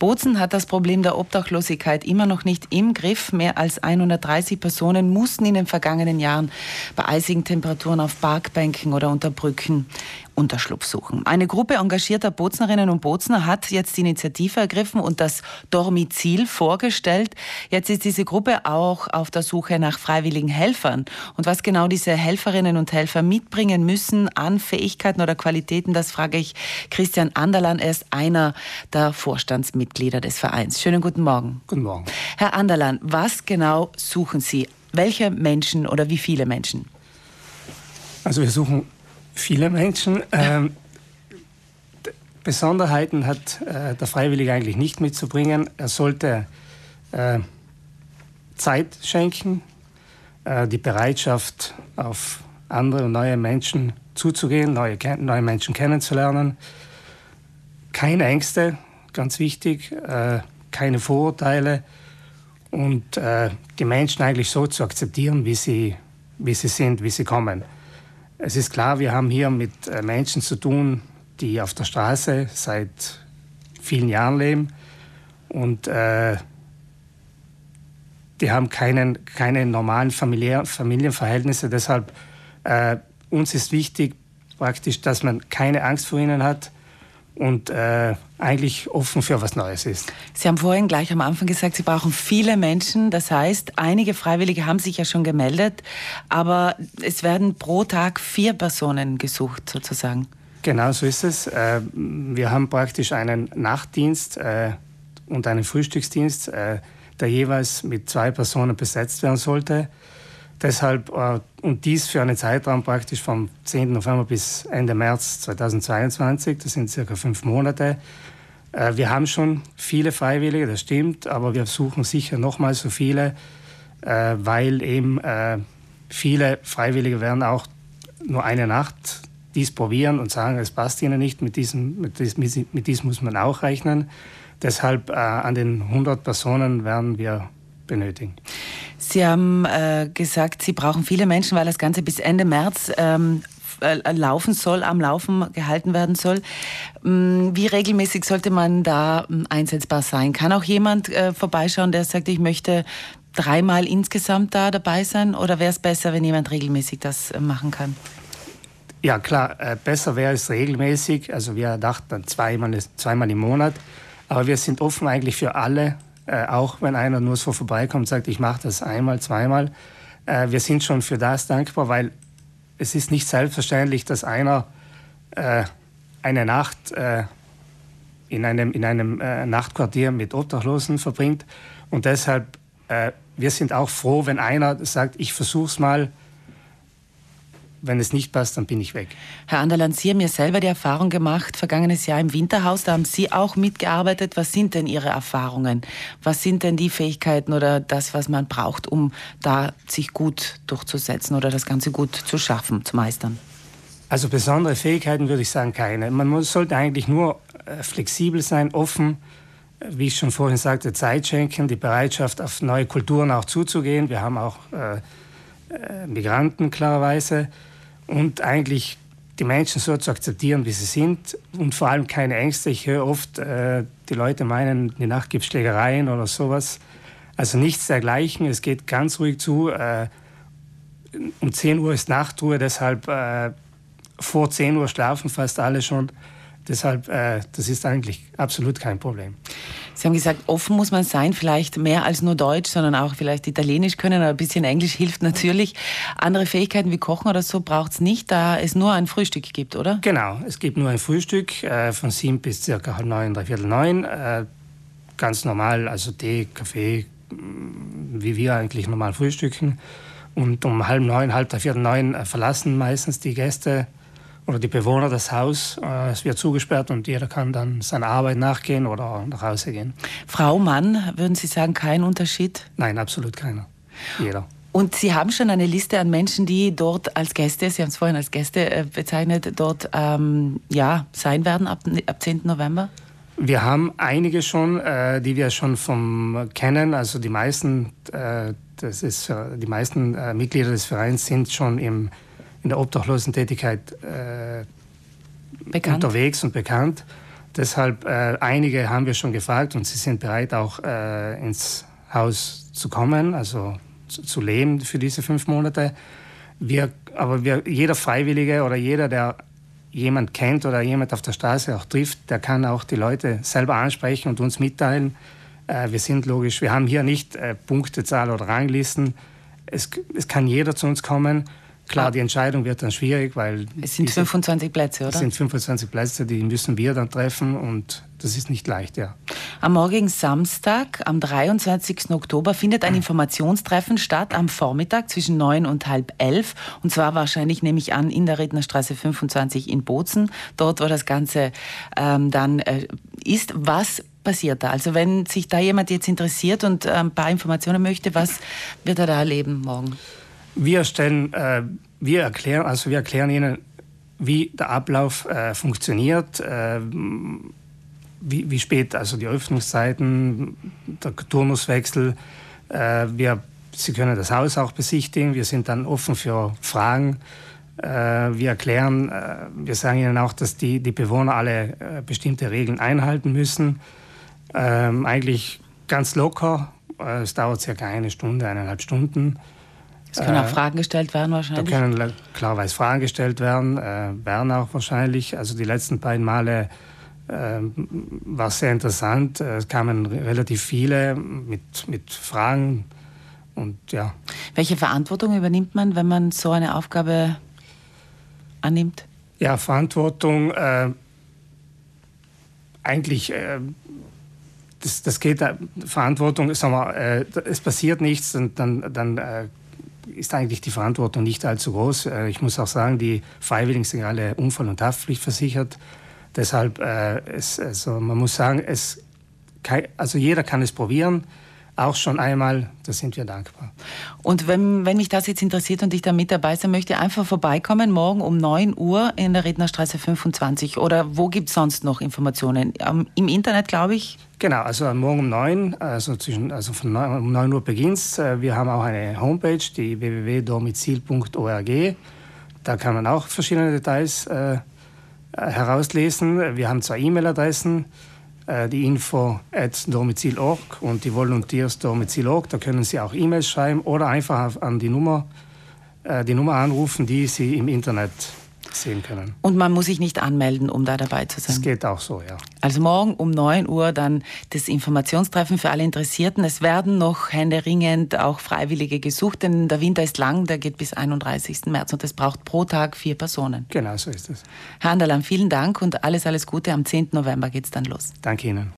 Bozen hat das Problem der Obdachlosigkeit immer noch nicht im Griff. Mehr als 130 Personen mussten in den vergangenen Jahren bei eisigen Temperaturen auf Parkbänken oder unter Brücken Unterschlupf suchen. Eine Gruppe engagierter Boznerinnen und Bozner hat jetzt die Initiative ergriffen und das Dormizil vorgestellt. Jetzt ist diese Gruppe auch auf der Suche nach freiwilligen Helfern. Und was genau diese Helferinnen und Helfer mitbringen müssen an Fähigkeiten oder Qualitäten, das frage ich Christian Anderlan. Er ist einer der Vorstandsmitglieder des Vereins. Schönen guten Morgen. Guten Morgen. Herr Anderlan, was genau suchen Sie? Welche Menschen oder wie viele Menschen? Also wir suchen viele Menschen. Ähm, Besonderheiten hat äh, der Freiwillige eigentlich nicht mitzubringen. Er sollte äh, Zeit schenken, äh, die Bereitschaft, auf andere und neue Menschen zuzugehen, neue, neue Menschen kennenzulernen. Keine Ängste, ganz wichtig, äh, keine Vorurteile und äh, die Menschen eigentlich so zu akzeptieren, wie sie, wie sie sind, wie sie kommen. Es ist klar, wir haben hier mit äh, Menschen zu tun, die auf der Straße seit vielen Jahren leben und äh, die haben keinen, keine normalen familiär, Familienverhältnisse. Deshalb äh, uns ist wichtig praktisch, dass man keine Angst vor ihnen hat und äh, eigentlich offen für was Neues ist. Sie haben vorhin gleich am Anfang gesagt, Sie brauchen viele Menschen. Das heißt, einige Freiwillige haben sich ja schon gemeldet, aber es werden pro Tag vier Personen gesucht sozusagen. Genau so ist es. Äh, wir haben praktisch einen Nachtdienst äh, und einen Frühstücksdienst, äh, der jeweils mit zwei Personen besetzt werden sollte. Deshalb, äh, und dies für einen Zeitraum praktisch vom 10. November bis Ende März 2022, das sind circa fünf Monate. Äh, wir haben schon viele Freiwillige, das stimmt, aber wir suchen sicher nochmal so viele, äh, weil eben viele Freiwillige werden auch nur eine Nacht dies probieren und sagen, es passt ihnen nicht, mit diesem, mit diesem, mit diesem muss man auch rechnen. Deshalb an den 100 Personen werden wir benötigen. Sie haben äh, gesagt, Sie brauchen viele Menschen, weil das Ganze bis Ende März ähm, äh, laufen soll, am Laufen gehalten werden soll. Mm, wie regelmäßig sollte man da mm, einsetzbar sein? Kann auch jemand äh, vorbeischauen, der sagt, ich möchte dreimal insgesamt da dabei sein? Oder wäre es besser, wenn jemand regelmäßig das äh, machen kann? Ja, klar, äh, besser wäre es regelmäßig. Also wir dachten zweimal, zweimal im Monat. Aber wir sind offen eigentlich für alle äh, auch wenn einer nur so vorbeikommt sagt, ich mache das einmal, zweimal. Äh, wir sind schon für das dankbar, weil es ist nicht selbstverständlich, dass einer äh, eine Nacht äh, in einem, in einem äh, Nachtquartier mit Obdachlosen verbringt. Und deshalb, wir sind auch froh, wenn einer sagt, ich versuche es mal, wenn es nicht passt, dann bin ich weg. Herr Anderland, Sie haben ja selber die Erfahrung gemacht, vergangenes Jahr im Winterhaus, da haben Sie auch mitgearbeitet. Was sind denn Ihre Erfahrungen? Was sind denn die Fähigkeiten oder das, was man braucht, um da sich gut durchzusetzen oder das Ganze gut zu schaffen, zu meistern? Also besondere Fähigkeiten würde ich sagen keine. Man muss, sollte eigentlich nur äh, flexibel sein, offen, wie ich schon vorhin sagte, Zeit schenken, die Bereitschaft, auf neue Kulturen auch zuzugehen. Wir haben auch äh, äh Migranten klarerweise und eigentlich die Menschen so zu akzeptieren, wie sie sind und vor allem keine Ängste. Ich höre oft, äh, die Leute meinen, die Nacht gibt Schlägereien oder sowas. Also nichts dergleichen. Es geht ganz ruhig zu. Äh, um 10 Uhr ist Nachtruhe, deshalb äh, vor 10 Uhr schlafen fast alle schon. Deshalb, äh, das ist eigentlich absolut kein Problem. Sie haben gesagt, offen muss man sein, vielleicht mehr als nur Deutsch, sondern auch vielleicht Italienisch können, aber ein bisschen Englisch hilft natürlich. Andere Fähigkeiten wie Kochen oder so braucht es nicht, da es nur ein Frühstück gibt, oder? Genau, es gibt nur ein Frühstück äh, von sieben bis circa halb neun, dreiviertel neun. Äh, ganz normal, also Tee, Kaffee, mm, wie wir eigentlich normal frühstücken. Und um halb neun, halb dreiviertel neun äh, verlassen meistens die Gäste oder die Bewohner das Haus. Äh, es wird zugesperrt und jeder kann dann seiner Arbeit nachgehen oder nach Hause gehen. Frau, Mann, würden Sie sagen, kein Unterschied? Nein, absolut keiner. Jeder. Und Sie haben schon eine Liste an Menschen, die dort als Gäste, Sie haben es vorhin als Gäste äh, bezeichnet, dort ähm, ja, sein werden ab, ab 10. November? Wir haben einige schon, äh, die wir schon vom kennen. Also die meisten, äh, das ist, die meisten äh, Mitglieder des Vereins sind schon im in der Obdachlosentätigkeit äh, unterwegs und bekannt. Deshalb, äh, einige haben wir schon gefragt und sie sind bereit, auch äh, ins Haus zu kommen, also zu, zu, leben für diese fünf Monate. Wir, aber wir, jeder Freiwillige oder jeder, der jemand kennt oder jemand auf der Straße auch trifft, der kann auch die Leute selber ansprechen und uns mitteilen. Äh, wir sind logisch, wir haben hier nicht äh, Punktezahl oder Ranglisten. Es, es kann jeder zu uns kommen Klar, die Entscheidung wird dann schwierig, weil... Es sind diese, 25 Plätze, oder? Es sind 25 Plätze, die müssen wir dann treffen und das ist nicht leicht, ja. Am morgigen Samstag, am 23. Oktober, findet ein Informationstreffen statt, am Vormittag zwischen 9 und halb 11. Und zwar wahrscheinlich, nehme ich an, in der Rednerstraße 25 in Bozen, dort, wo das Ganze ähm, dann äh, ist. Was passiert da? Also wenn sich da jemand jetzt interessiert und äh, ein paar Informationen möchte, was wird er da erleben morgen? Wir stellen, äh, wir erklären, also wir erklären Ihnen, wie der Ablauf äh, funktioniert, äh, wie, wie spät, also die Öffnungszeiten, der Turnuswechsel. Äh, wir, Sie können das Haus auch besichtigen. Wir sind dann offen für Fragen. Äh, wir erklären, äh, wir sagen Ihnen auch, dass die, die Bewohner alle bestimmte Regeln einhalten müssen. Ähm, eigentlich ganz locker. es dauert circa eine Stunde, eineinhalb Stunden. Es können auch äh, Fragen gestellt werden wahrscheinlich. Da können klarerweise Fragen gestellt werden, äh, werden auch wahrscheinlich. Also die letzten beiden Male äh, war es sehr interessant. Es kamen relativ viele mit, mit Fragen und ja. Welche Verantwortung übernimmt man, wenn man so eine Aufgabe annimmt? Ja, Verantwortung äh, eigentlich äh, das, das geht, Verantwortung, sagen wir, äh, es passiert nichts und dann, dann äh, ist eigentlich die Verantwortung nicht allzu groß. Äh, ich muss auch sagen, die Freiwilligen sind alle Unfall- und Haftpflicht versichert. Deshalb, äh, es, also man muss sagen, es, also jeder kann es probieren auch schon einmal, da sind wir dankbar. Und wenn, wenn mich das jetzt interessiert und ich da mit dabei sein möchte, einfach vorbeikommen, morgen um 9 Uhr in der Rednerstraße 25 oder wo gibt es sonst noch Informationen? Im Internet, glaube ich? Genau, also morgen um 9, also, zwischen, also von 9, um 9 Uhr beginnt. Äh, wir haben auch eine Homepage, die www.domizil.org. Da kann man auch verschiedene Details äh, herauslesen. Wir haben zwei E-Mail-Adressen. Äh, die Info at domizil.org und die Volunteers domizil.org. Da können Sie auch E-Mails schreiben oder einfach an die Nummer, äh, die Nummer anrufen, die Sie im Internet sehen können. Und man muss sich nicht anmelden, um da dabei zu sein? Das geht auch so, ja. Also morgen um 9 Uhr dann das Informationstreffen für alle Interessierten. Es werden noch händeringend auch Freiwillige gesucht, denn der Winter ist lang, der geht bis 31. März und es braucht pro Tag vier Personen. Genau, so ist es. Herr Anderland, vielen Dank und alles, alles Gute. Am 10. November geht es dann los. Danke Ihnen.